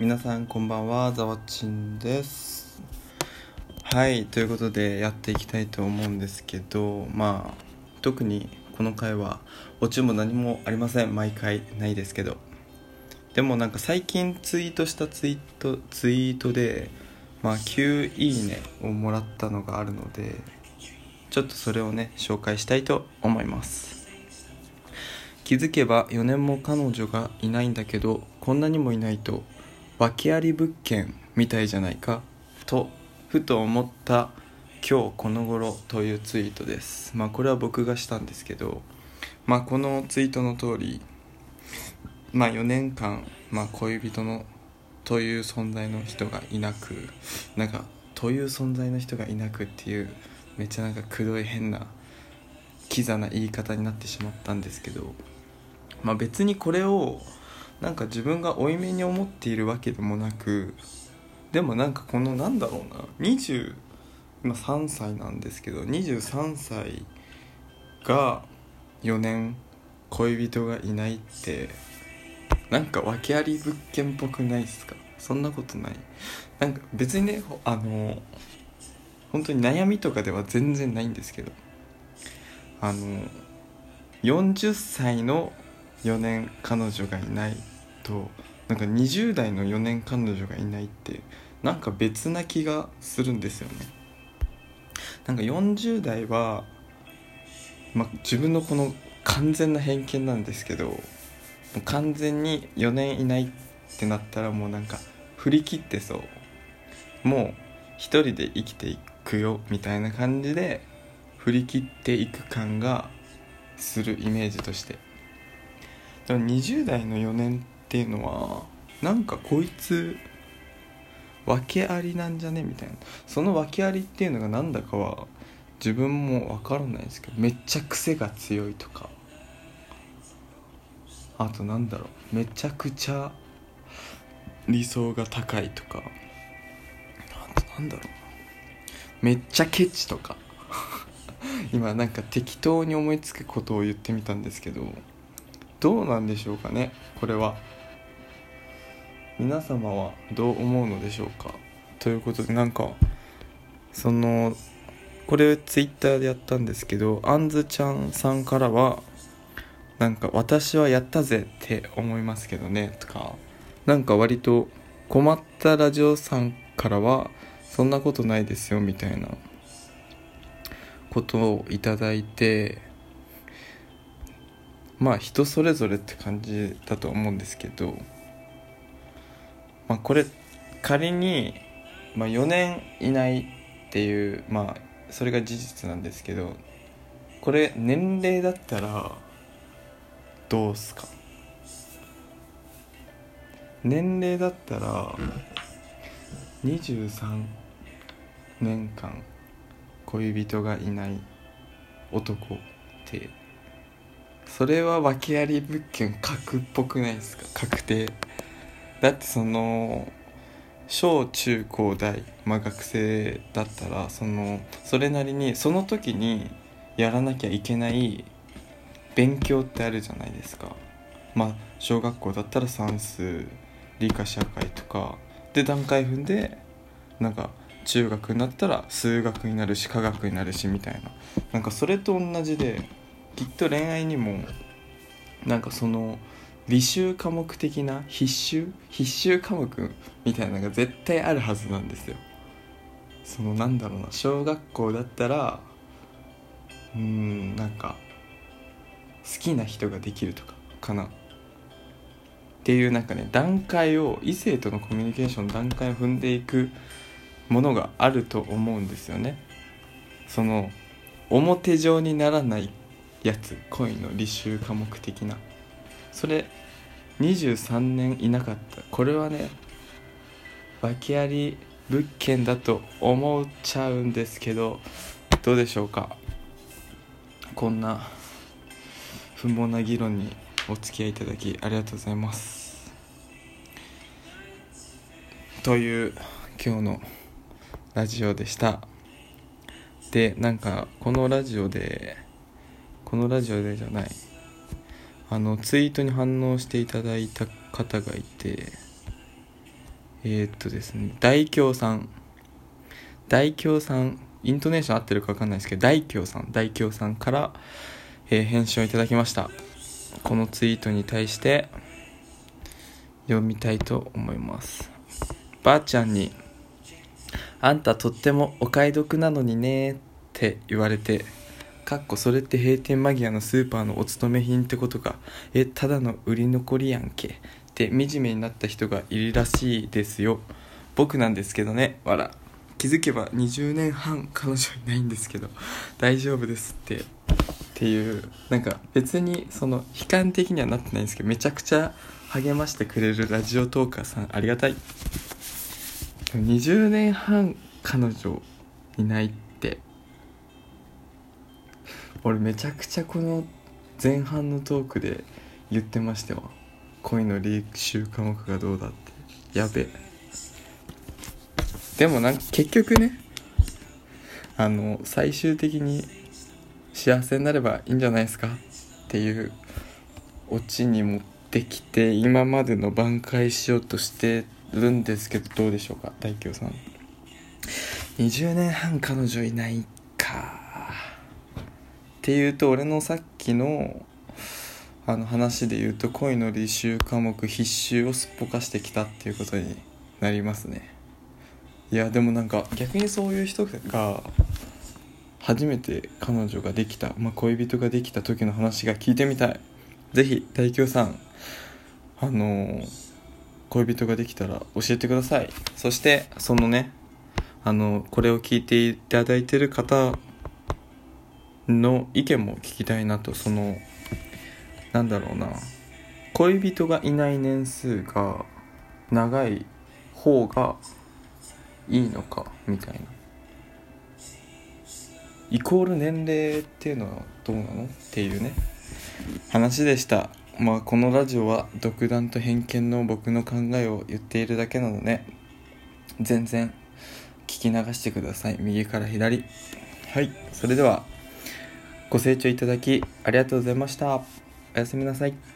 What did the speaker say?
皆さんこんばんはざわちんです。はいということでやっていきたいと思うんですけどまあ特にこの回はオチも何もありません。毎回ないですけど。でもなんか最近ツイートしたツイートツイートでまあ9いいねをもらったのがあるのでちょっとそれをね紹介したいと思います。気づけば4年も彼女がいないんだけどこんなにもいないと訳あり物件みたいじゃないかとふと思った今日この頃というツイートです。まあこれは僕がしたんですけどまあこのツイートの通りまあ4年間、まあ、恋人のという存在の人がいなくなんかという存在の人がいなくっていうめっちゃなんかくどい変なキザな言い方になってしまったんですけどまあ別にこれをなんか自分が負い目に思っているわけでもなくでもなんかこのなんだろうな20今3歳なんですけど23歳が4年恋人がいないってなんか訳あり物件っぽくないっすか？そんなことない。なんか別にねあの本当に悩みとかでは全然ないんですけどあの40歳の4年彼女がいないとなんか20代の4年彼女がいないってなんか別な気がするんですよね。なんか40代は、ま、自分のこの完全な偏見なんですけど完全に4年いないってなったらもうなんか振り切ってそう。もう一人で生きていくよみたいな感じで振り切っていく感がするイメージとして。でも20代の4年っていうのはなんかこいつ訳ありなんじゃね？みたいな。その訳ありっていうのが何だかは自分もわからないですけどめっちゃ癖が強いとか。あとなんだろう。めちゃくちゃ理想が高いとか。あとなんだろうめっちゃケチとか。今なんか適当に思いつくことを言ってみたんですけど。どうなんでしょうかねこれは。皆様はどう思うのでしょうか？ということでなんかそのこれツイッターでやったんですけどあんずちゃんさんからはなんか私はやったぜって思いますけどねとかなんか割と困ったラジオさんからはそんなことないですよみたいなことをいただいてまあ人それぞれって感じだと思うんですけどまあこれ仮に、まあ、4年いないっていうまあそれが事実なんですけどこれ年齢だったらどうすか？年齢だったら23年間恋人がいない男ってそれは訳あり物件確っぽくないですか？確定だってその小中高大、まあ、学生だったらそのそれなりにその時にやらなきゃいけない勉強ってあるじゃないですか。まあ小学校だったら算数理科社会とかで段階踏んでなんか中学になったら数学になるし科学になるしみたいな。なんかそれと同じできっと恋愛にもなんかその履修科目的な必修？必修科目みたいなのが絶対あるはずなんですよ。そのなんだろうな。小学校だったらうんなんか好きな人ができるとかかな。っていうなんかね段階を異性とのコミュニケーションの段階を踏んでいくものがあると思うんですよね。その表上にならないやつ恋の履修科目的な。それ23年いなかった。これはね訳あり物件だと思っちゃうんですけどどうでしょうか？こんな不毛な議論にお付き合いいただきありがとうございます。という今日のラジオでした。でなんかこのラジオでこのラジオでじゃない。あのツイートに反応していただいた方がいてえー、っとですね大京さん。大京さんイントネーション合ってるか分かんないですけど大京さん大京さんから、えー、返信をいただきました。このツイートに対して読みたいと思います。ばあちゃんに「あんたとってもお買い得なのにね」って言われてかっこそれって閉店間際のスーパーのお勤め品ってことか。えただの売り残りやんけ。って惨めになった人がいるらしいですよ。僕なんですけどね。わら気づけば20年半彼女いないんですけど。大丈夫ですって。っていう。なんか別にその悲観的にはなってないんですけどめちゃくちゃ励ましてくれるラジオトーカーさんありがたい。20年半彼女いないって。俺めちゃくちゃこの前半のトークで言ってましたわ恋の履修科目がどうだって。やべ。でもなんか結局ねあの最終的に幸せになればいいんじゃないですかっていうオチに持ってきて今までの挽回しようとしてるんですけどどうでしょうか？大京さん。20年半彼女いないか。っていうと俺のさっきのあの話で言うと恋の履修科目必修をすっぽかしてきたっていうことになりますね。いやでもなんか逆にそういう人が初めて彼女ができた、まあ、恋人ができた時の話が聞いてみたい。是非大京さんあの恋人ができたら教えてください。そしてそのねあのこれを聞いていただいてる方の意見も聞きたいなとそのなんだろうな。恋人がいない年数が長い方がいいのかみたいな。イコール年齢っていうのはどうなの？っていうね。話でした。まあこのラジオは独断と偏見の僕の考えを言っているだけなので全然聞き流してください。右から左。はい。それではご清聴いただきありがとうございましたおやすみなさい。